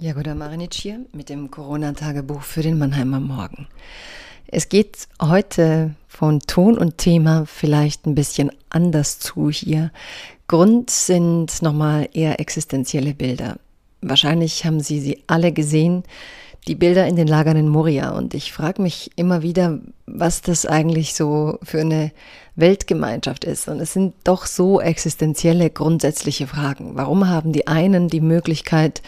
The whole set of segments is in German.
Jagoda Marinic hier mit dem Corona-Tagebuch für den Mannheimer Morgen. Es geht heute von Ton und Thema vielleicht ein bisschen anders zu hier. Grund sind nochmal eher existenzielle Bilder. Wahrscheinlich haben Sie sie alle gesehen, die Bilder in den Lagern in Moria. Und ich frage mich immer wieder, was das eigentlich so für eine Weltgemeinschaft ist. Und es sind doch so existenzielle, grundsätzliche Fragen. Warum haben die einen die Möglichkeit,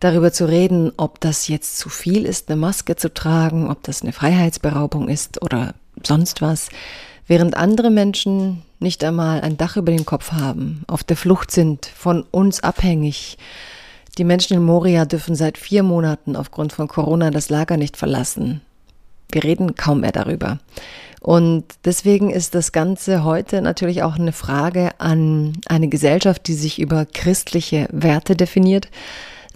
darüber zu reden, ob das jetzt zu viel ist, eine Maske zu tragen, ob das eine Freiheitsberaubung ist oder sonst was, während andere Menschen nicht einmal ein Dach über den Kopf haben, auf der Flucht sind, von uns abhängig. Die Menschen in Moria dürfen seit vier Monaten aufgrund von Corona das Lager nicht verlassen. Wir reden kaum mehr darüber. Und deswegen ist das Ganze heute natürlich auch eine Frage an eine Gesellschaft, die sich über christliche Werte definiert,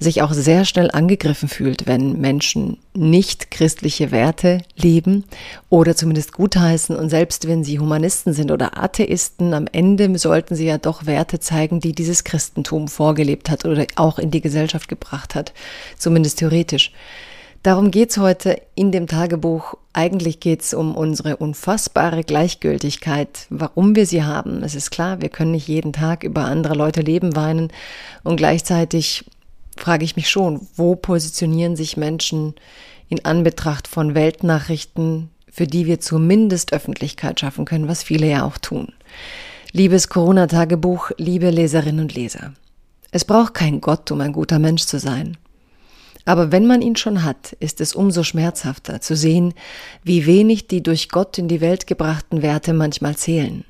sich auch sehr schnell angegriffen fühlt, wenn Menschen nicht christliche Werte leben oder zumindest gutheißen und selbst wenn sie Humanisten sind oder Atheisten, am Ende sollten sie ja doch Werte zeigen, die dieses Christentum vorgelebt hat oder auch in die Gesellschaft gebracht hat, zumindest theoretisch. Darum geht's heute in dem Tagebuch. Eigentlich geht's um unsere unfassbare Gleichgültigkeit, warum wir sie haben. Es ist klar, wir können nicht jeden Tag über andere Leute Leben weinen und gleichzeitig frage ich mich schon, wo positionieren sich Menschen in Anbetracht von Weltnachrichten, für die wir zumindest Öffentlichkeit schaffen können, was viele ja auch tun. Liebes Corona-Tagebuch, liebe Leserinnen und Leser. Es braucht kein Gott, um ein guter Mensch zu sein. Aber wenn man ihn schon hat, ist es umso schmerzhafter zu sehen, wie wenig die durch Gott in die Welt gebrachten Werte manchmal zählen.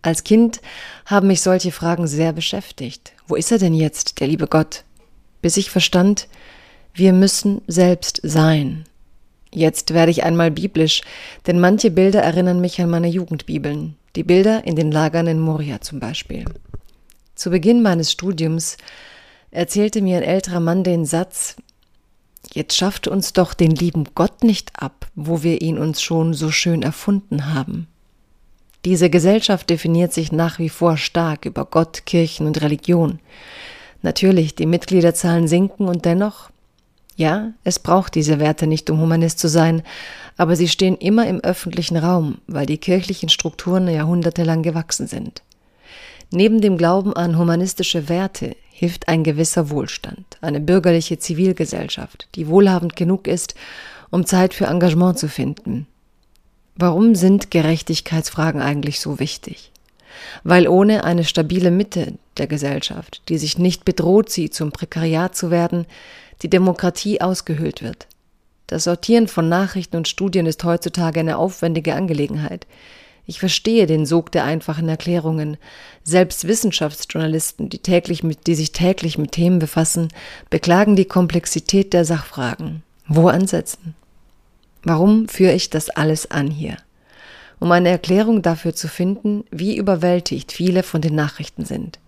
Als Kind haben mich solche Fragen sehr beschäftigt. Wo ist er denn jetzt, der liebe Gott? Bis ich verstand, wir müssen selbst sein. Jetzt werde ich einmal biblisch, denn manche Bilder erinnern mich an meine Jugendbibeln, die Bilder in den Lagern in Moria zum Beispiel. Zu Beginn meines Studiums erzählte mir ein älterer Mann den Satz, Jetzt schafft uns doch den lieben Gott nicht ab, wo wir ihn uns schon so schön erfunden haben. Diese Gesellschaft definiert sich nach wie vor stark über Gott, Kirchen und Religion. Natürlich, die Mitgliederzahlen sinken und dennoch, ja, es braucht diese Werte nicht, um Humanist zu sein, aber sie stehen immer im öffentlichen Raum, weil die kirchlichen Strukturen jahrhundertelang gewachsen sind. Neben dem Glauben an humanistische Werte hilft ein gewisser Wohlstand, eine bürgerliche Zivilgesellschaft, die wohlhabend genug ist, um Zeit für Engagement zu finden. Warum sind Gerechtigkeitsfragen eigentlich so wichtig? Weil ohne eine stabile Mitte der Gesellschaft, die sich nicht bedroht sieht, zum Prekariat zu werden, die Demokratie ausgehöhlt wird. Das Sortieren von Nachrichten und Studien ist heutzutage eine aufwendige Angelegenheit. Ich verstehe den Sog der einfachen Erklärungen. Selbst Wissenschaftsjournalisten, die, täglich mit, die sich täglich mit Themen befassen, beklagen die Komplexität der Sachfragen. Wo ansetzen? Warum führe ich das alles an hier? Um eine Erklärung dafür zu finden, wie überwältigt viele von den Nachrichten sind,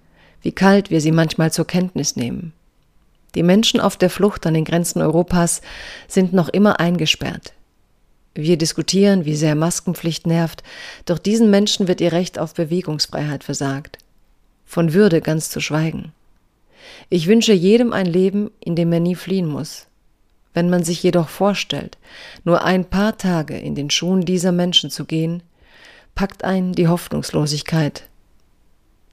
wie kalt wir sie manchmal zur Kenntnis nehmen. Die Menschen auf der Flucht an den Grenzen Europas sind noch immer eingesperrt. Wir diskutieren, wie sehr Maskenpflicht nervt, doch diesen Menschen wird ihr Recht auf Bewegungsfreiheit versagt. Von Würde ganz zu schweigen. Ich wünsche jedem ein Leben, in dem er nie fliehen muss. Wenn man sich jedoch vorstellt, nur ein paar Tage in den Schuhen dieser Menschen zu gehen, packt ein die Hoffnungslosigkeit.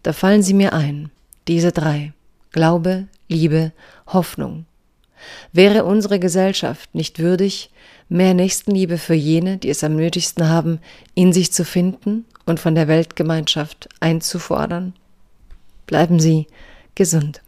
Da fallen sie mir ein, diese drei Glaube, Liebe, Hoffnung. Wäre unsere Gesellschaft nicht würdig, mehr Nächstenliebe für jene, die es am nötigsten haben, in sich zu finden und von der Weltgemeinschaft einzufordern? Bleiben Sie gesund.